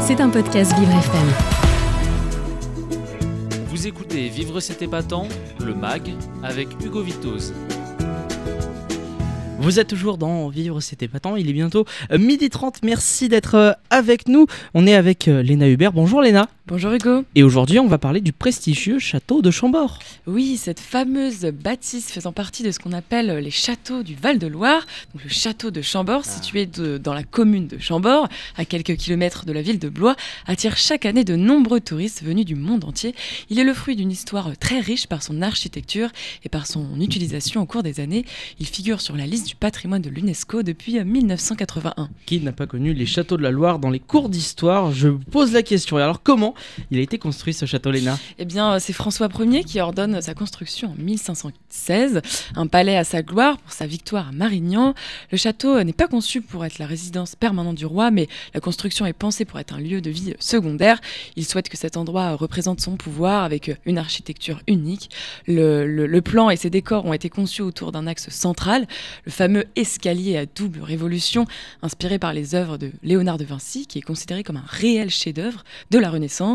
C'est un podcast Vivre FM. Vous écoutez Vivre cet épatant, le MAG, avec Hugo Vitoz. Vous êtes toujours dans Vivre c'était épatant, il est bientôt euh, midi 30, merci d'être euh, avec nous. On est avec euh, Léna Hubert, bonjour Léna. Bonjour Hugo. Et aujourd'hui on va parler du prestigieux château de Chambord. Oui, cette fameuse bâtisse faisant partie de ce qu'on appelle les châteaux du Val-de-Loire, donc le château de Chambord, situé de- dans la commune de Chambord, à quelques kilomètres de la ville de Blois, attire chaque année de nombreux touristes venus du monde entier. Il est le fruit d'une histoire très riche par son architecture et par son utilisation au cours des années. Il figure sur la liste du patrimoine de l'UNESCO depuis 1981. Qui n'a pas connu les châteaux de la Loire dans les cours d'histoire? Je pose la question. Et alors comment il a été construit ce château Léna Eh bien, c'est François Ier qui ordonne sa construction en 1516, un palais à sa gloire pour sa victoire à Marignan. Le château euh, n'est pas conçu pour être la résidence permanente du roi, mais la construction est pensée pour être un lieu de vie secondaire. Il souhaite que cet endroit euh, représente son pouvoir avec euh, une architecture unique. Le- le plan et ses décors ont été conçus autour d'un axe central, le fameux escalier à double révolution, inspiré par les œuvres de Léonard de Vinci, qui est considéré comme un réel chef-d'œuvre de la Renaissance.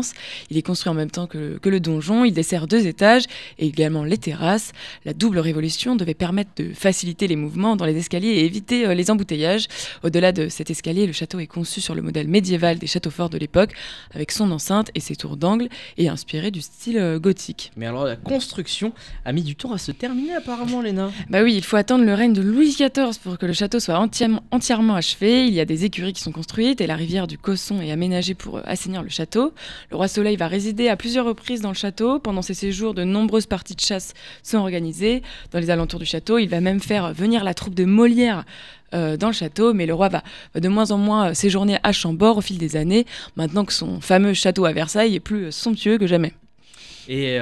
Il est construit en même temps que, que le donjon, il dessert deux étages et également les terrasses. La double révolution devait permettre de faciliter les mouvements dans les escaliers et éviter euh, les embouteillages. Au-delà de cet escalier, le château est conçu sur le modèle médiéval des châteaux forts de l'époque, avec son enceinte et ses tours d'angle, et inspiré du style euh, gothique. Mais alors la construction a mis du temps à se terminer apparemment Léna. Bah oui, il faut attendre le règne de Louis XIV pour que le château soit entièrement, entièrement achevé. Il y a des écuries qui sont construites et la rivière du Cosson est aménagée pour euh, assainir le château. Le roi Soleil va résider à plusieurs reprises dans le château. Pendant ses séjours, de nombreuses parties de chasse sont organisées dans les alentours du château. Il va même faire venir la troupe de Molière euh, dans le château, mais le roi va, de moins en moins euh, séjourner à Chambord au fil des années, maintenant que son fameux château à Versailles est plus euh, somptueux que jamais. Et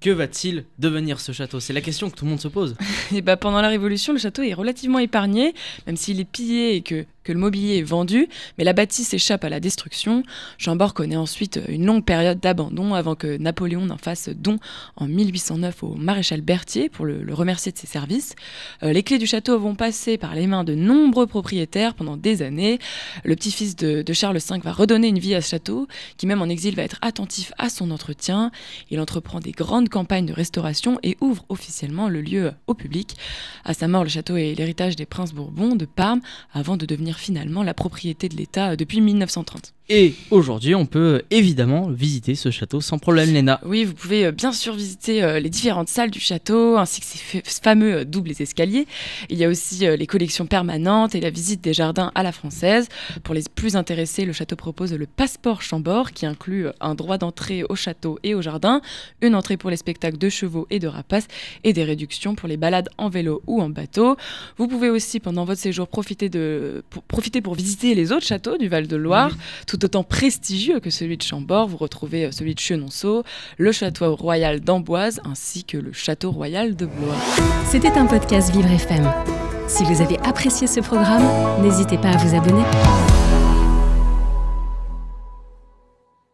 que va-t-il devenir ce château? C'est la question que tout le monde se pose. Et bah, pendant la Révolution, le château est relativement épargné, même s'il est pillé et que, que le mobilier est vendu, mais la bâtisse échappe à la destruction. Chambord connaît ensuite une longue période d'abandon avant que Napoléon n'en fasse don en 1809 au maréchal Berthier pour le, le remercier de ses services. Euh, les clés du château vont passer par les mains de nombreux propriétaires pendant des années. Le petit-fils de, de Charles V va redonner une vie à ce château, qui même en exil va être attentif à son entretien. Il entreprend des grandes campagnes de restauration et ouvre officiellement le lieu au public. À sa mort, le château est l'héritage des princes Bourbons de Parme, avant de devenir finalement la propriété de l'État euh, depuis 1930. Et aujourd'hui on peut évidemment visiter ce château sans problème Léna. Oui, vous pouvez euh, bien sûr visiter euh, les différentes salles du château, ainsi que ses fa- fameux euh, doubles escaliers. Il y a aussi euh, les collections permanentes et la visite des jardins à la française. Pour les plus intéressés, le château propose le passeport Chambord, qui inclut euh, un droit d'entrée au château et au jardin, une entrée pour les spectacles de chevaux et de rapaces, et des réductions pour les balades en vélo ou en bateau. Vous pouvez aussi, pendant votre séjour, profiter, de, pour, profiter pour visiter les autres châteaux du Val-de-Loire, tout autant prestigieux que celui de Chambord. Vous retrouvez euh, celui de Chenonceau, le château royal d'Amboise ainsi que le château royal de Blois. C'était un podcast Vivre FM. Si vous avez apprécié ce programme, n'hésitez pas à vous abonner.